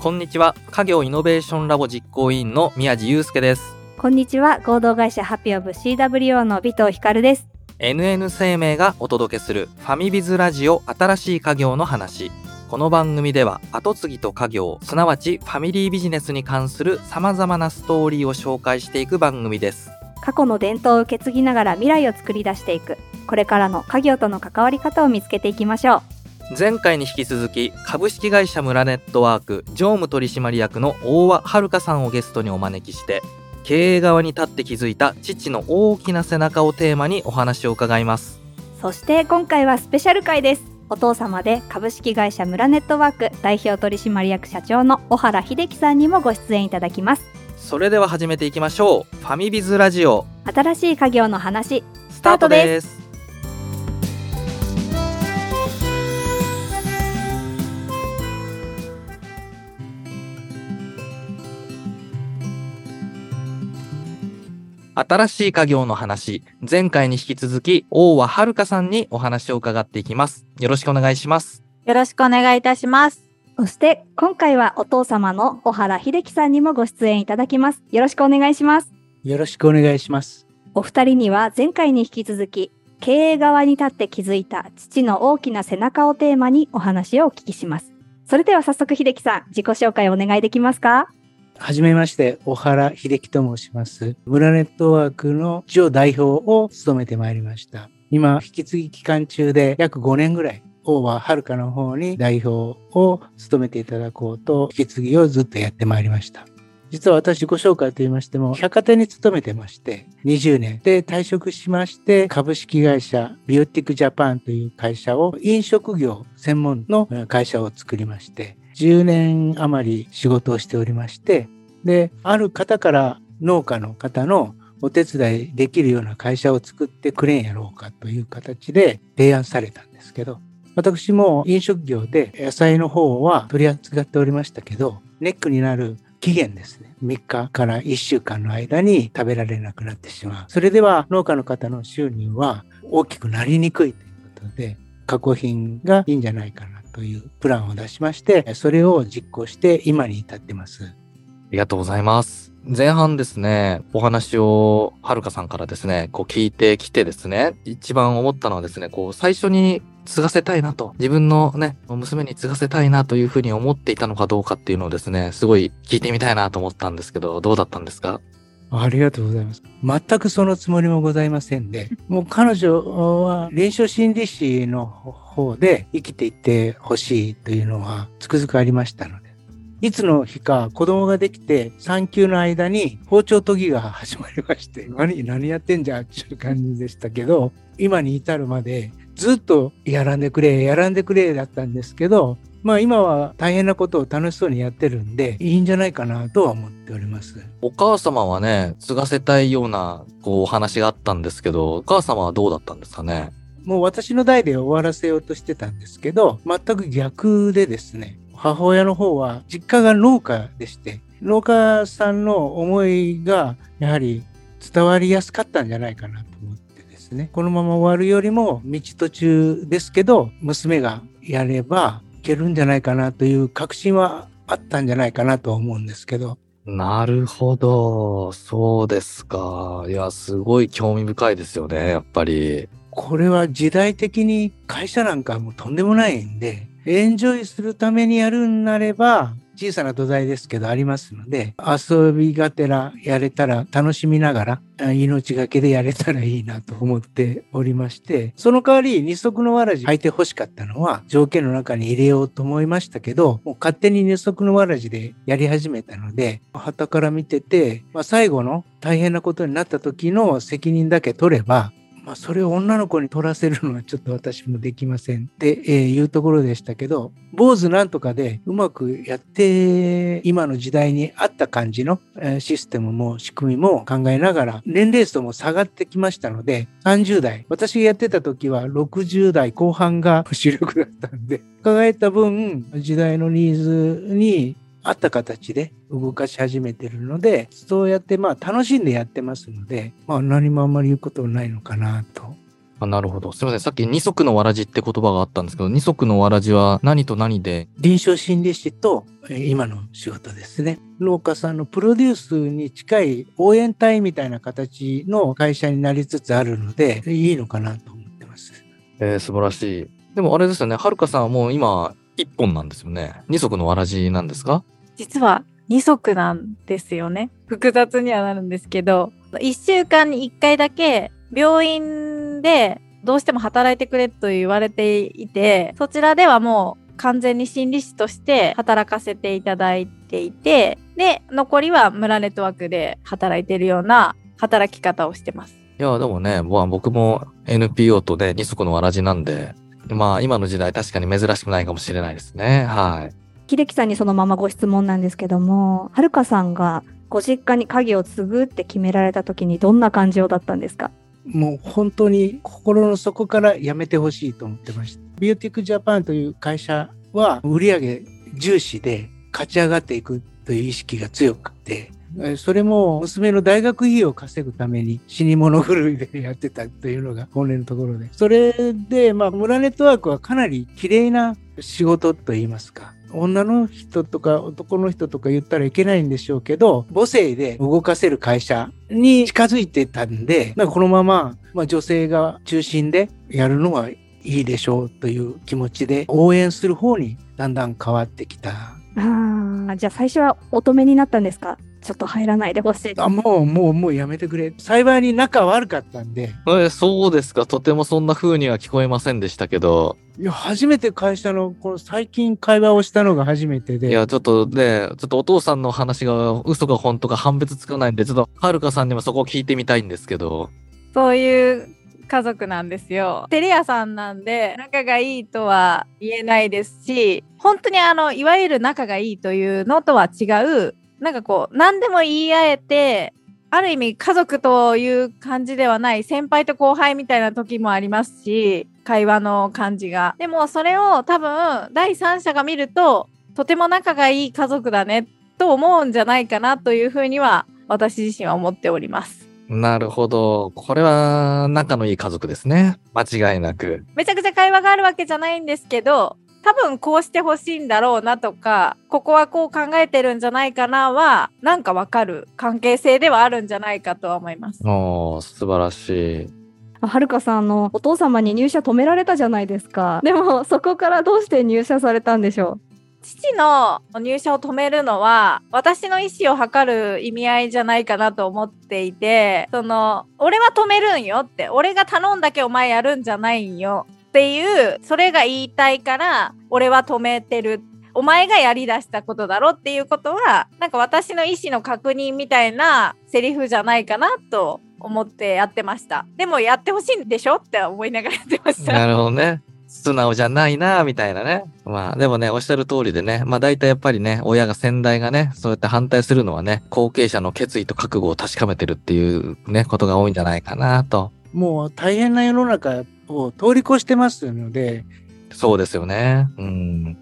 こんにちは。家業イノベーションラボ実行委員の宮地祐介です。こんにちは。合同会社ハピオブ CWO の尾藤光です。NN 生命がお届けするファミビズラジオ新しい家業の話。この番組では後継ぎと家業すなわちファミリービジネスに関する様々なストーリーを紹介していく番組です。過去の伝統を受け継ぎながら未来を作り出していく。これからの家業との関わり方を見つけていきましょう前回に引き続き株式会社村ネットワーク常務取締役の大和遥さんをゲストにお招きして経営側に立って気づいた父の大きな背中をテーマにお話を伺います。そして今回はスペシャル回です。お父様で株式会社村ネットワーク代表取締役社長の小原秀樹さんにもご出演いただきます。それでは始めていきましょう。ファミビズラジオ。新しい家業の話スタートです新しい家業の話、前回に引き続き、大和遥さんにお話を伺っていきます。よろしくお願いします。よろしくお願いいたします。そして今回はお父様の小原秀樹さんにもご出演いただきますよろしくお願いしますよろしくお願いします。お二人には前回に引き続き経営側に立って気づいた父の大きな背中をテーマにお話をお聞きしますそれでは早速秀樹さん自己紹介お願いできますか？はじめまして、小原秀樹と申します。村ネットワークの一応代表を務めてまいりました。今、引き継ぎ期間中で約5年ぐらい、大和遥の方に代表を務めていただこうと、引き継ぎをずっとやってまいりました。実は私自己紹介と言いましても、百貨店に勤めてまして、20年で退職しまして、株式会社ビオティックジャパンという会社を、飲食業専門の会社を作りまして、10年余り仕事をしておりまして、で、ある方から農家の方のお手伝いできるような会社を作ってくれんやろうかという形で提案されたんですけど、私も飲食業で野菜の方は取り扱っておりましたけど、ネックになる期限ですね。3日から1週間の間に食べられなくなってしまう。それでは農家の方の収入は大きくなりにくいということで、加工品がいいんじゃないかなというプランを出しまして、それを実行して今に至ってます。ありがとうございます。前半ですね、お話をはるかさんからですね、こう聞いてきてですね、一番思ったのはですね、こう最初に継がせたいなと、自分のね、娘に継がせたいなというふうに思っていたのかどうかっていうのをですね、すごい聞いてみたいなと思ったんですけど、どうだったんですか？ありがとうございます。全くそのつもりもございませんで、もう彼女は臨床心理士の方で生きていってほしいというのはつくづくありましたので、いつの日か子供ができて産休の間に包丁研ぎが始まりまして、何、何やってんじゃんっていう感じでしたけど、今に至るまでずっとやらんでくれ、やらんでくれだったんですけど、まあ今は大変なことを楽しそうにやってるんで、いいんじゃないかなとは思っております。お母様はね、継がせたいような、こう、お話があったんですけど、お母様はどうだったんですかね？もう私の代で終わらせようとしてたんですけど、全く逆でですね、母親の方は実家が農家でして、農家さんの思いがやはり伝わりやすかったんじゃないかなと思ってですね、このまま終わるよりも道途中ですけど、娘がやればいけるんじゃないかなという確信はあったんじゃないかなとは思うんですけど、なるほど。そうですか。いや、すごい興味深いですよね、やっぱり。これは時代的に会社なんかもうとんでもないんで、エンジョイするためにやるんなれば、小さな土台ですけどありますので、遊びがてらやれたら楽しみながら、命がけでやれたらいいなと思っておりまして、その代わり二足のわらじ履いて欲しかったのは条件の中に入れようと思いましたけど、もう勝手に二足のわらじでやり始めたので、旗から見てて、まあ、最後の大変なことになった時の責任だけ取れば、まあ、それを女の子に取らせるのはちょっと私もできません。って、えーいうところでしたけど、坊主なんとかでうまくやって、今の時代に合った感じの、システムも仕組みも考えながら、年齢層も下がってきましたので、30代、私がやってた時は60代後半が主力だったんで、考えた分、時代のニーズに合った形で動かし始めてるので、そうやってまあ楽しんでやってますので、まあ何もあんまり言うことはないのかなとあなるほど。すみません。さっき二足のわらじって言葉があったんですけど、二足のわらじは何と何で？臨床心理士とえー今の仕事ですね。農家さんのプロデュースに近い応援隊みたいな形の会社になりつつあるので、いいのかなと思ってます。えー、素晴らしい。でもあれですよね。はるかさんはもう今、一本なんですよね。二足のわらじなんですか？実は二足なんですよね。複雑にはなるんですけど、1週間に1回だけ病院でどうしても働いてくれと言われていて、そちらではもう完全に心理師として働かせていただいていて、で、残りは村ネットワークで働いているような働き方をしてます。いや、でもね、まあ僕も NPO とね、二足のわらじなんで、まあ今の時代確かに珍しくないかもしれないですね。はい。秀樹さんにそのままご質問なんですけども、はるかさんがご実家に鍵を継ぐって決められた時にどんな感情だったんですか？もう本当に心の底からやめてほしいと思ってました。ビューティックジャパンという会社は売上重視で勝ち上がっていくという意識が強くて、えそれも娘の大学費を稼ぐために死に物狂いでやってたというのが本音のところで。それで、まあ、村ネットワークはかなり綺麗な仕事といいますか。女の人とか男の人とか言ったらいけないんでしょうけど、母性で動かせる会社に近づいてたんで、なんかこのまま、まあ、女性が中心でやるのはいいでしょうという気持ちで応援する方にだんだん変わってきた。ああ、じゃあ最初は乙女になったんですか？ちょっと入らないでほしい。あもう、もう、もうやめてくれ。幸いに仲悪かったんで、えーそうですか。とてもそんな風には聞こえませんでしたけど。いや、初めて会社の、この最近会話をしたのが初めてで、いや、ちょっとね、ちょっとお父さんの話が嘘か本当か判別つかないんで、ちょっとはるかさんにもそこを聞いてみたいんですけど。そういう家族なんですよ。テレ屋さんなんで仲がいいとは言えないですし、本当にあの、いわゆる仲がいいというのとは違う、なんかこう、何でも言い合えて、ある意味家族という感じではない先輩と後輩みたいな時もありますし、会話の感じが。でもそれを多分第三者が見ると、とても仲がいい家族だねと思うんじゃないかなというふうには私自身は思っております。なるほど。これは仲のいい家族ですね。間違いなく。めちゃくちゃ会話があるわけじゃないんですけど、多分こうしてほしいんだろうなとか、ここはこう考えてるんじゃないかなは、なんかわかる関係性ではあるんじゃないかとは思います。おー、素晴らしい。あはるかさんあのお父様に入社止められたじゃないですか。でもそこからどうして入社されたんでしょ父の入社を止めるのは、私の意思を図る意味合いじゃないかなと思っていて、その、俺は止めるんよって、俺が頼んだけお前やるんじゃないんよっていう、それが言いたいから、俺は止めてる。お前がやり出したことだろっていうことは、なんか私の意思の確認みたいなセリフじゃないかなと思ってやってました。でもやってほしいんでしょって思いながらやってました。なるほどね。素直じゃないな、みたいなね。まあ、でもね、おっしゃる通りでね、まあ大体やっぱりね、親が先代がね、そうやって反対するのはね、後継者の決意と覚悟を確かめてるっていうね、ことが多いんじゃないかなと。もう大変な世の中を通り越してますので、そうですよね。うん。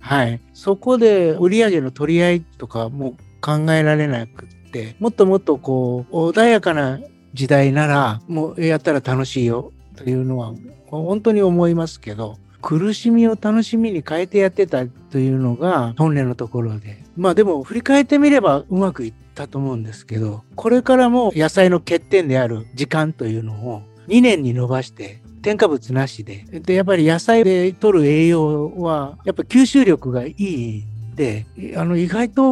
はい。そこで売上の取り合いとかも考えられなくって、もっともっとこう、穏やかな時代なら、もうやったら楽しいよというのは、本当に思いますけど、苦しみを楽しみに変えてやってたというのが本音のところで。まあでも振り返ってみればうまくいったと思うんですけど、これからも野菜の欠点である時間というのを2年に伸ばして添加物なしで。で、やっぱり野菜で取る栄養は、やっぱ吸収力がいいんで、あの、意外と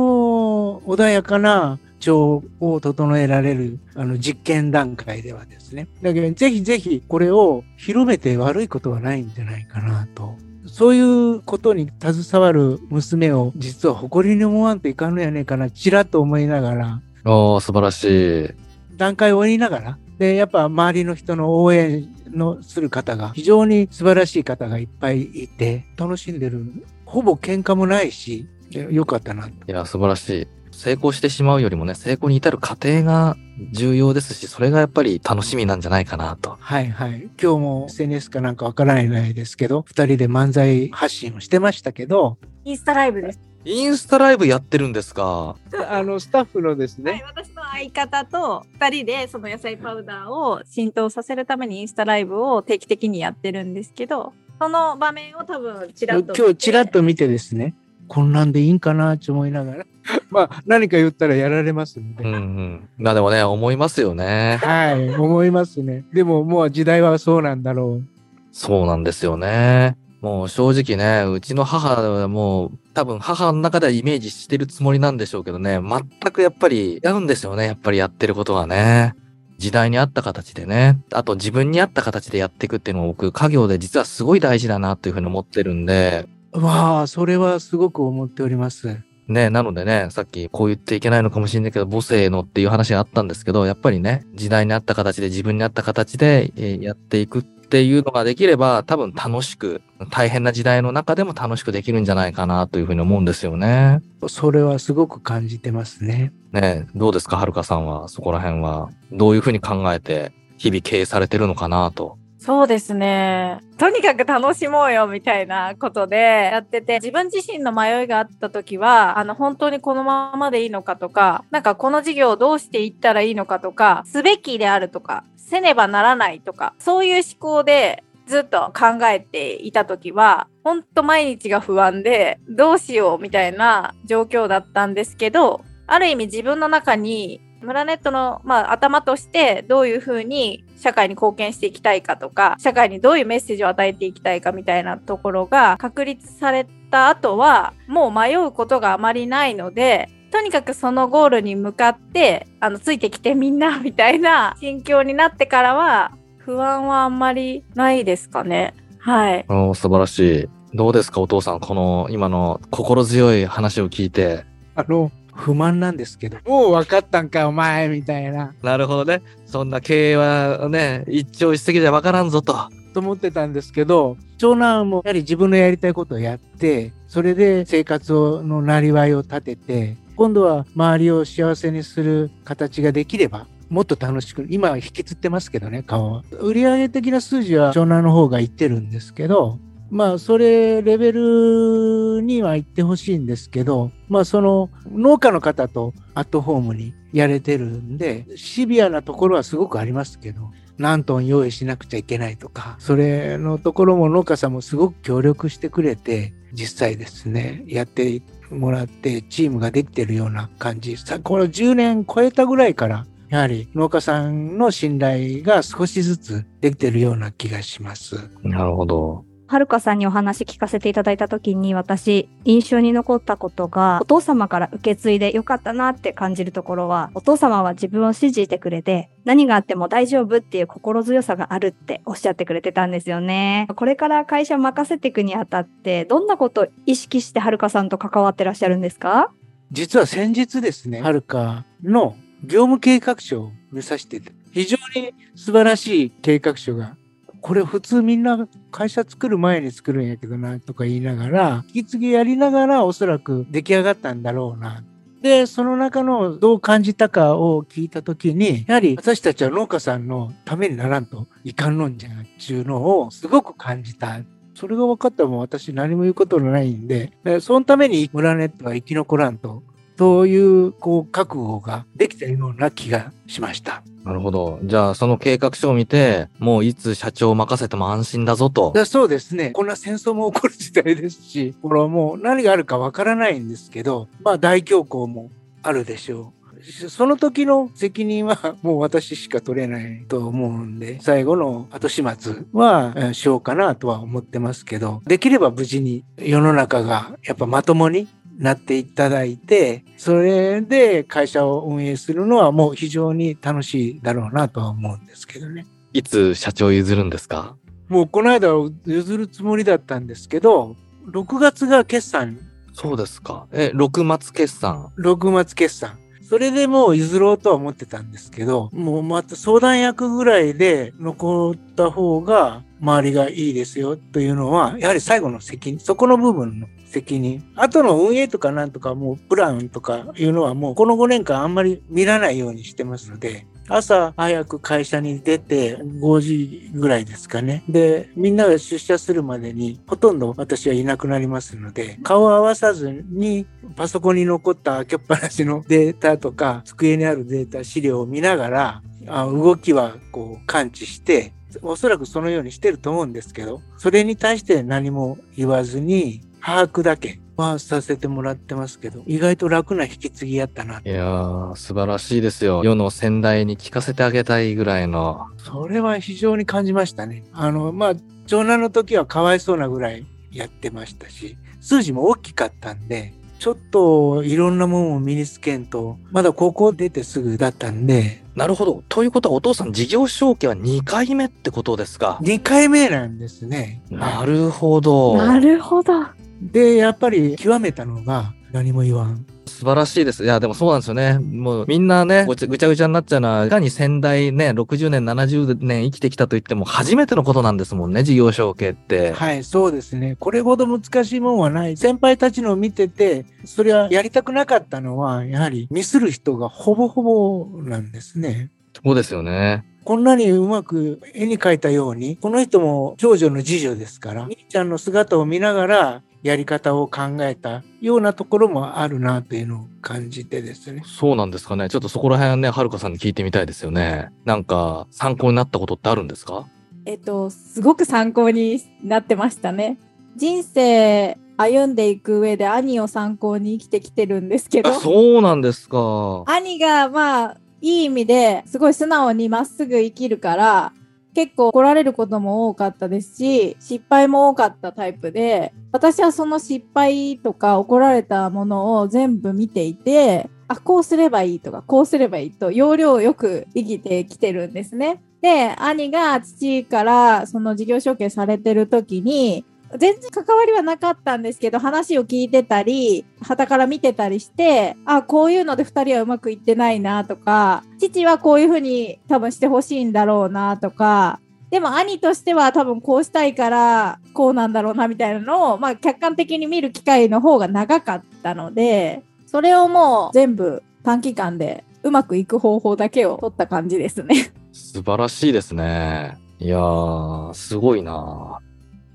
穏やかな腸を整えられる、あの、実験段階ではですね。だけど、ぜひぜひこれを広めて悪いことはないんじゃないかなと。そういうことに携わる娘を実は誇りに思わんといかんのやねんかな、ちらっと思いながら、おー、素晴らしい。段階を追いながら、で、やっぱ周りの人の応援のする方が非常に素晴らしい方がいっぱいいて、楽しんでる。ほぼ喧嘩もないし、よかったなと。いや、素晴らしい。成功してしまうよりもね、成功に至る過程が重要ですし、それがやっぱり楽しみなんじゃないかなと。はいはい。今日も SNS かなんかわからないですけど、二人で漫才発信をしてましたけど、インスタライブです。インスタライブやってるんですか？あの、スタッフのですはいね、、私の相方と2人でその野菜パウダーを浸透させるためにインスタライブを定期的にやってるんですけど、その場面を多分ちらっと見て。今日ちらっと見てですね、こんなんでいいんかなって思いながら、まあ何か言ったらやられますので。うんうん。まあでもね、思いますよね。はい、思いますね。でももう時代はそうなんだろう。そうなんですよね。もう正直ね、うちの母はもう多分母の中ではイメージしてるつもりなんでしょうけどね、全くやっぱり合うんですよね、やっぱりやってることがね。時代に合った形でね、あと自分に合った形でやっていくっていうのを僕、家業で実はすごい大事だなというふうに思ってるんで、わあ、それはすごく思っております。ね、なのでね、さっきこう言っていけないのかもしれないけど、母性のっていう話があったんですけど、やっぱりね、時代に合った形で自分に合った形で、えーやっていくっていうのができれば、多分楽しく、大変な時代の中でも楽しくできるんじゃないかなというふうに思うんですよね。それはすごく感じてますね。ね、どうですか、はるかさんは、そこら辺は。どういうふうに考えて、日々経営されてるのかなと。そうですね。とにかく楽しもうよみたいなことでやってて、自分自身の迷いがあった時は、あの、本当にこのままでいいのかとか、なんかこの事業をどうしていったらいいのかとか、すべきであるとか、せねばならないとか、そういう思考でずっと考えていた時は、ほんと毎日が不安で、どうしようみたいな状況だったんですけど、ある意味自分の中に村ネットの、まあ、頭としてどういうふうに社会に貢献していきたいかとか社会にどういうメッセージを与えていきたいかみたいなところが確立された後はもう迷うことがあまりないのでとにかくそのゴールに向かってあのついてきてみんなみたいな心境になってからは不安はあんまりないですかね。はい。おー素晴らしい。どうですか、お父さん、この今の心強い話を聞いて。あの、不満なんですけど、もう分かったんか、お前、みたいな、なるほどね。そんな経営はね、一朝一夕じゃわからんぞと。と思ってたんですけど、長男もやはり自分のやりたいことをやって、それで生活をのなりわいを立てて、今度は周りを幸せにする形ができれば、もっと楽しく、今は引きつってますけどね、顔は。売上的な数字は長男の方がいってるんですけど、まあ、それ、レベルには行ってほしいんですけど、まあ、その、農家の方とアットホームにやれてるんで、シビアなところはすごくありますけど、何トン用意しなくちゃいけないとか、それのところも農家さんもすごく協力してくれて、実際ですね、やってもらって、チームができてるような感じ。さこの10年超えたぐらいから、やはり農家さんの信頼が少しずつできてるような気がします。なるほど。はるかさんにお話聞かせていただいた時に私印象に残ったことがお父様から受け継いでよかったなって感じるところはお父様は自分を信じてくれて何があっても大丈夫っていう心強さがあるっておっしゃってくれてたんですよね。これから会社任せていくにあたってどんなことを意識してはるかさんと関わってらっしゃるんですか？実は先日ですね、はるかの業務計画書を見させて非常に素晴らしい計画書が、これ普通みんな会社作る前に作るんやけどなとか言いながら、引き継ぎやりながらおそらく出来上がったんだろうな。で、その中のどう感じたかを聞いたときに、やはり私たちは農家さんのためにならんといかんのんじゃんっちゅうのをすごく感じた。それが分かったらもう私何も言うことのないん、でそのために村ネットは生き残らんと、そういうこう覚悟ができたような気がしました。なるほど。じゃあ、その計画書を見て、もういつ社長を任せても安心だぞと。だそうですね。こんな戦争も起こる時代ですし、これはもう何があるかわからないんですけど、まあ大恐慌もあるでしょう。その時の責任はもう私しか取れないと思うんで、最後の後始末はえーしようかなとは思ってますけど、できれば無事に世の中がやっぱまともになっていただいて、それで会社を運営するのはもう非常に楽しいだろうなとは思うんですけどね。いつ社長譲るんですか？もうこの間譲るつもりだったんですけど、6月が決算、そうですか。え、6末決算。6月決算。それでもう譲ろうとは思ってたんですけど、もうまた相談役ぐらいで残った方が周りがいいですよというのは、やはり最後の責任、そこの部分の責任。あとの運営とかなんとかもうプランとかいうのはもうこの5年間あんまり見らないようにしてますので、朝早く会社に出て5時ぐらいですかね。で、みんなが出社するまでにほとんど私はいなくなりますので、顔を合わさずにパソコンに残った開けっぱなしのデータとか、机にあるデータ、資料を見ながら、あ動きはこう感知して、おそらくそのようにしてると思うんですけど、それに対して何も言わずに、把握だけはさせてもらってますけど、意外と楽な引き継ぎやったな。いやー、素晴らしいですよ。世の先代に聞かせてあげたいぐらいの。それは非常に感じましたね。あの、まあ、長男の時はかわいそうなぐらいやってましたし、数字も大きかったんで、ちょっといろんなものを身につけんと、まだ高校出てすぐだったんで。なるほど。ということはお父さん事業承継は2回目ってことですか ?2 回目なんですね。なるほど。なるほど。で、やっぱり極めたのが何も言わん。素晴らしいです。いや、でもそうなんですよね。もうみんなね、ぐちゃぐちゃになっちゃうのは、いかに先代ね、60年、70年生きてきたと言っても初めてのことなんですもんね、事業承継って。はい、そうですね。これほど難しいもんはない。先輩たちのを見てて、それはやりたくなかったのは、やはりミスる人がほぼほぼなんですね。そうですよね。こんなにうまく絵に描いたように、この人も長女の次女ですから、みーちゃんの姿を見ながら、やり方を考えたようなところもあるなというのを感じてですね。そうなんですかね。ちょっとそこら辺はね、はるかさんに聞いてみたいですよね。なんか参考になったことってあるんですか？えっと、すごく参考になってましたね。人生歩んでいく上で兄を参考に生きてきてるんですけど。そうなんですか。兄がまあ、いい意味ですごい素直にまっすぐ生きるから、結構怒られることも多かったですし、失敗も多かったタイプで、私はその失敗とか怒られたものを全部見ていて、あ、こうすればいいとか、こうすればいいと、要領よく生きてきてるんですね。で、兄が父からその事業承継されてる時に、全然関わりはなかったんですけど、話を聞いてたり、旗から見てたりして、あ、こういうので2人はうまくいってないなとか、父はこういうふうに多分してほしいんだろうなとか、でも兄としては多分こうしたいからこうなんだろうなみたいなのを、まあ、客観的に見る機会の方が長かったので、それをもう全部短期間でうまくいく方法だけを取った感じですね。素晴らしいですね。いやー、すごいな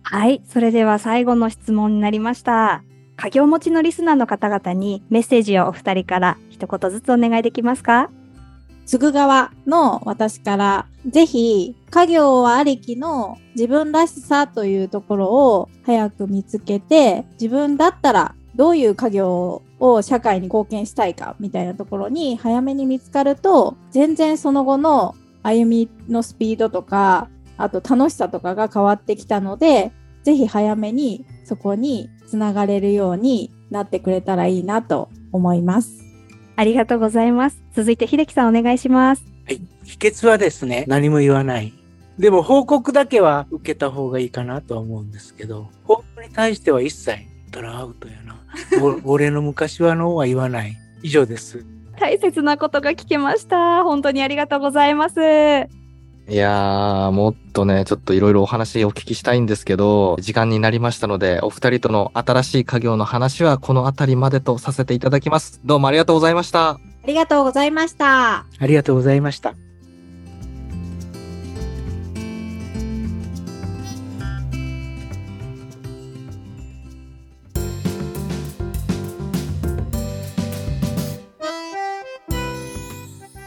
はい。それでは最後の質問になりました。家業持ちのリスナーの方々にメッセージをお二人から一言ずつお願いできますか？継ぐ側の私から、ぜひ、家業はありきの自分らしさというところを早く見つけて、自分だったらどういう家業を社会に貢献したいかみたいなところに早めに見つかると、全然その後の歩みのスピードとか、あと楽しさとかが変わってきたので、ぜひ早めにそこにつながれるようになってくれたらいいなと思います。ありがとうございます。続いて秀樹さんお願いします。はい。秘訣はですね、何も言わない。でも報告だけは受けた方がいいかなとは思うんですけど、報告に対しては一切たらアウトやな。俺の昔はのは言わない。以上です。大切なことが聞けました。本当にありがとうございます。いやー、もっとね、ちょっといろいろお話お聞きしたいんですけど、時間になりましたので、お二人との新しい家業の話はこの辺りまでとさせていただきます。どうもありがとうございました。ありがとうございました。ありがとうございました。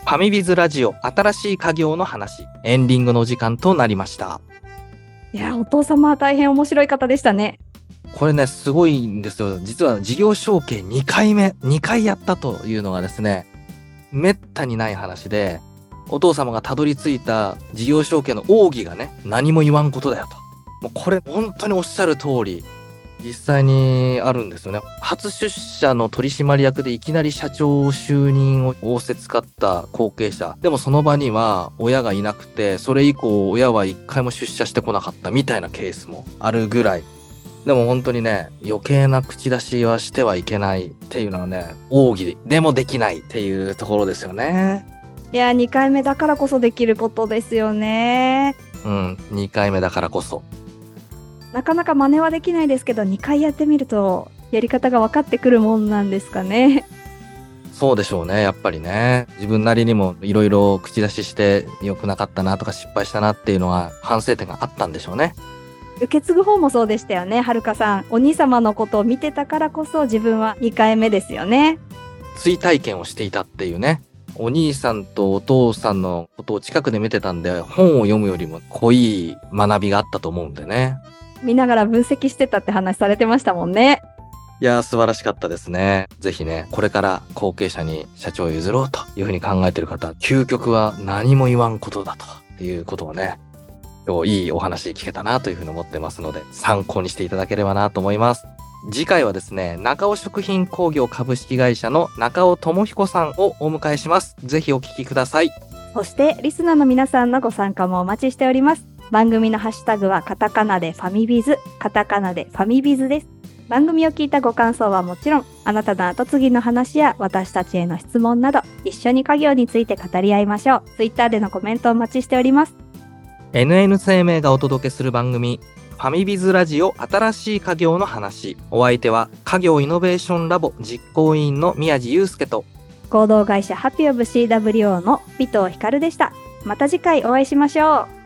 ファミビズラジオ新しい家業の話、エンディングの時間となりました。いや、お父様は大変面白い方でしたね。これね、すごいんですよ。実は事業承継2回目、2回やったというのがですね、めったにない話で、お父様がたどり着いた事業承継の奥義がね、何も言わんことだよと。もうこれ本当におっしゃる通り、実際にあるんですよね。初出社の取締役でいきなり社長就任を仰せつかった後継者。でもその場には親がいなくて、それ以降親は一回も出社してこなかったみたいなケースもあるぐらい。でも本当にね、余計な口出しはしてはいけないっていうのはね、奥義でもできないっていうところですよね。いや、2回目だからこそできることですよね。うん、2回目だからこそ。なかなか真似はできないですけど2回やってみるとやり方が分かってくるもんなんですかね。そうでしょうね、やっぱりね。自分なりにもいろいろ口出しして良くなかったなとか失敗したなっていうのは反省点があったんでしょうね。受け継ぐ方もそうでしたよね、はるかさん。お兄様のことを見てたからこそ自分は2回目ですよね。追体験をしていたっていうね。お兄さんとお父さんのことを近くで見てたんで、本を読むよりも濃い学びがあったと思うんでね。見ながら分析してたって話されてましたもんね。いやー素晴らしかったですね。ぜひね、これから後継者に社長を譲ろうというふうに考えている方、究極は何も言わんことだということをね、今日いいお話聞けたなというふうに思ってますので、参考にしていただければなと思います。次回はですね、中尾食品工業株式会社の中尾智彦さんをお迎えします。ぜひお聞きください。そして、リスナーの皆さんのご参加もお待ちしております。番組のハッシュタグはカタカナでファミビズ、カタカナでファミビズです。番組を聞いたご感想はもちろん、あなたの後継ぎの話や私たちへの質問など、一緒に家業について語り合いましょう。ツイッターでのコメントをお待ちしております。NN 生命がお届けする番組、ファミビズラジオ新しい家業の話。お相手は家業イノベーションラボ実行委員の宮地祐介と、合同会社ハピオブ CWO の尾藤光でした。また次回お会いしましょう。